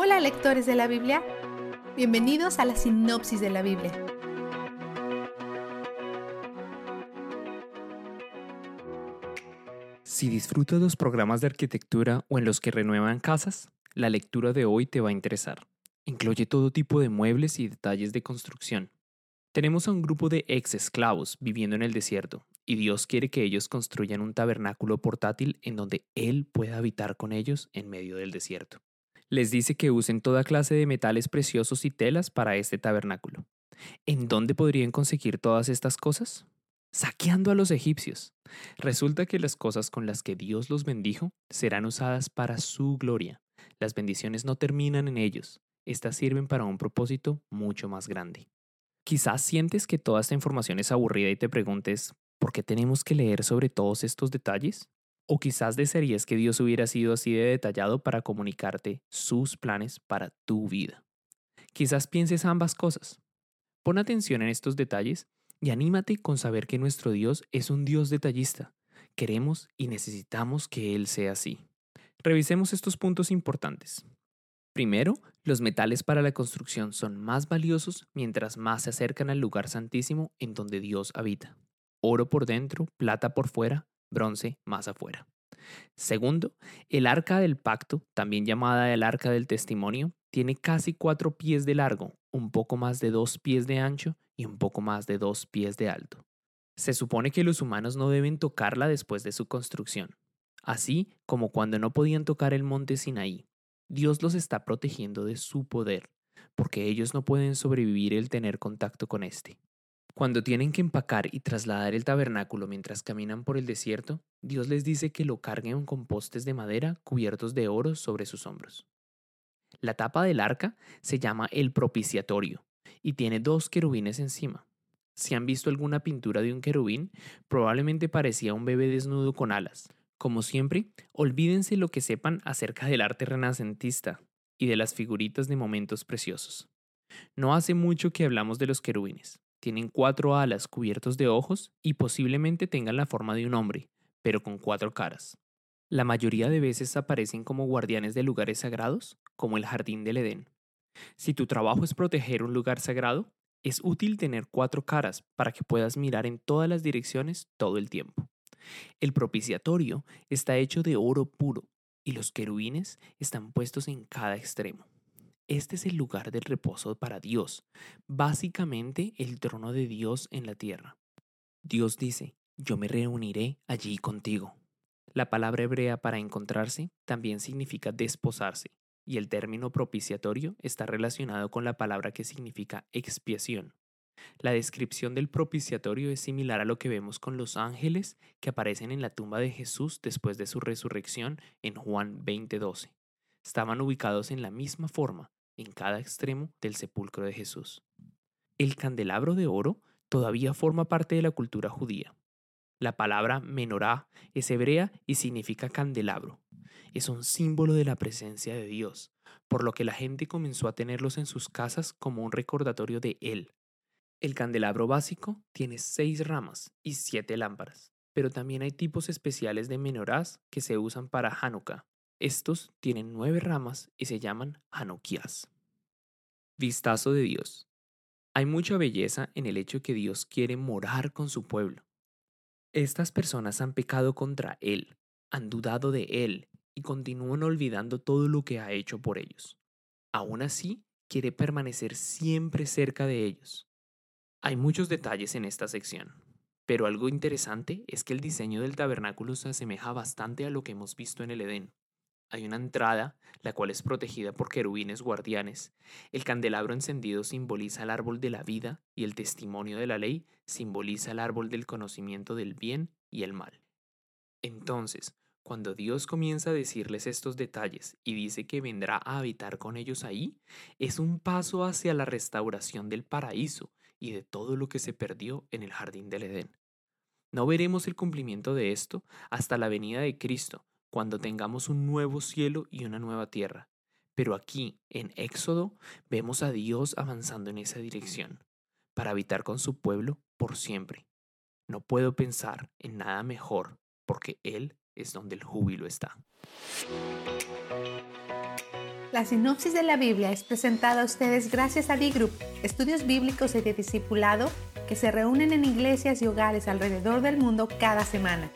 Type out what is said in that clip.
Hola lectores de la Biblia, bienvenidos a la sinopsis de la Biblia. Si disfrutas los programas de arquitectura o en los que renuevan casas, la lectura de hoy te va a interesar. Incluye todo tipo de muebles y detalles de construcción. Tenemos a un grupo de ex esclavos viviendo en el desierto, y Dios quiere que ellos construyan un tabernáculo portátil en donde Él pueda habitar con ellos en medio del desierto les dice que usen toda clase de metales preciosos y telas para este tabernáculo. ¿En dónde podrían conseguir todas estas cosas? Saqueando a los egipcios. Resulta que las cosas con las que Dios los bendijo serán usadas para su gloria. Las bendiciones no terminan en ellos, estas sirven para un propósito mucho más grande. Quizás sientes que toda esta información es aburrida y te preguntes, ¿por qué tenemos que leer sobre todos estos detalles? O quizás desearías que Dios hubiera sido así de detallado para comunicarte sus planes para tu vida. Quizás pienses ambas cosas. Pon atención en estos detalles y anímate con saber que nuestro Dios es un Dios detallista. Queremos y necesitamos que Él sea así. Revisemos estos puntos importantes. Primero, los metales para la construcción son más valiosos mientras más se acercan al lugar santísimo en donde Dios habita. Oro por dentro, plata por fuera, bronce más afuera. Segundo, el arca del pacto, también llamada el arca del testimonio, tiene casi cuatro pies de largo, un poco más de dos pies de ancho y un poco más de dos pies de alto. Se supone que los humanos no deben tocarla después de su construcción, así como cuando no podían tocar el monte Sinaí. Dios los está protegiendo de su poder, porque ellos no pueden sobrevivir el tener contacto con éste. Cuando tienen que empacar y trasladar el tabernáculo mientras caminan por el desierto, Dios les dice que lo carguen con postes de madera cubiertos de oro sobre sus hombros. La tapa del arca se llama el propiciatorio y tiene dos querubines encima. Si han visto alguna pintura de un querubín, probablemente parecía un bebé desnudo con alas. Como siempre, olvídense lo que sepan acerca del arte renacentista y de las figuritas de momentos preciosos. No hace mucho que hablamos de los querubines. Tienen cuatro alas cubiertos de ojos y posiblemente tengan la forma de un hombre, pero con cuatro caras. La mayoría de veces aparecen como guardianes de lugares sagrados, como el jardín del Edén. Si tu trabajo es proteger un lugar sagrado, es útil tener cuatro caras para que puedas mirar en todas las direcciones todo el tiempo. El propiciatorio está hecho de oro puro y los querubines están puestos en cada extremo. Este es el lugar del reposo para Dios, básicamente el trono de Dios en la tierra. Dios dice, yo me reuniré allí contigo. La palabra hebrea para encontrarse también significa desposarse, y el término propiciatorio está relacionado con la palabra que significa expiación. La descripción del propiciatorio es similar a lo que vemos con los ángeles que aparecen en la tumba de Jesús después de su resurrección en Juan 20:12. Estaban ubicados en la misma forma, en cada extremo del sepulcro de Jesús. El candelabro de oro todavía forma parte de la cultura judía. La palabra menorá es hebrea y significa candelabro. Es un símbolo de la presencia de Dios, por lo que la gente comenzó a tenerlos en sus casas como un recordatorio de Él. El candelabro básico tiene seis ramas y siete lámparas, pero también hay tipos especiales de menorás que se usan para Hanukkah, estos tienen nueve ramas y se llaman Hanukkías. Vistazo de Dios. Hay mucha belleza en el hecho que Dios quiere morar con su pueblo. Estas personas han pecado contra Él, han dudado de Él y continúan olvidando todo lo que ha hecho por ellos. Aún así, quiere permanecer siempre cerca de ellos. Hay muchos detalles en esta sección, pero algo interesante es que el diseño del tabernáculo se asemeja bastante a lo que hemos visto en el Edén. Hay una entrada, la cual es protegida por querubines guardianes. El candelabro encendido simboliza el árbol de la vida y el testimonio de la ley simboliza el árbol del conocimiento del bien y el mal. Entonces, cuando Dios comienza a decirles estos detalles y dice que vendrá a habitar con ellos ahí, es un paso hacia la restauración del paraíso y de todo lo que se perdió en el jardín del Edén. No veremos el cumplimiento de esto hasta la venida de Cristo, cuando tengamos un nuevo cielo y una nueva tierra. Pero aquí, en Éxodo, vemos a Dios avanzando en esa dirección, para habitar con su pueblo por siempre. No puedo pensar en nada mejor, porque Él es donde el júbilo está. La sinopsis de la Biblia es presentada a ustedes gracias a D-Group, estudios bíblicos y de discipulado que se reúnen en iglesias y hogares alrededor del mundo cada semana.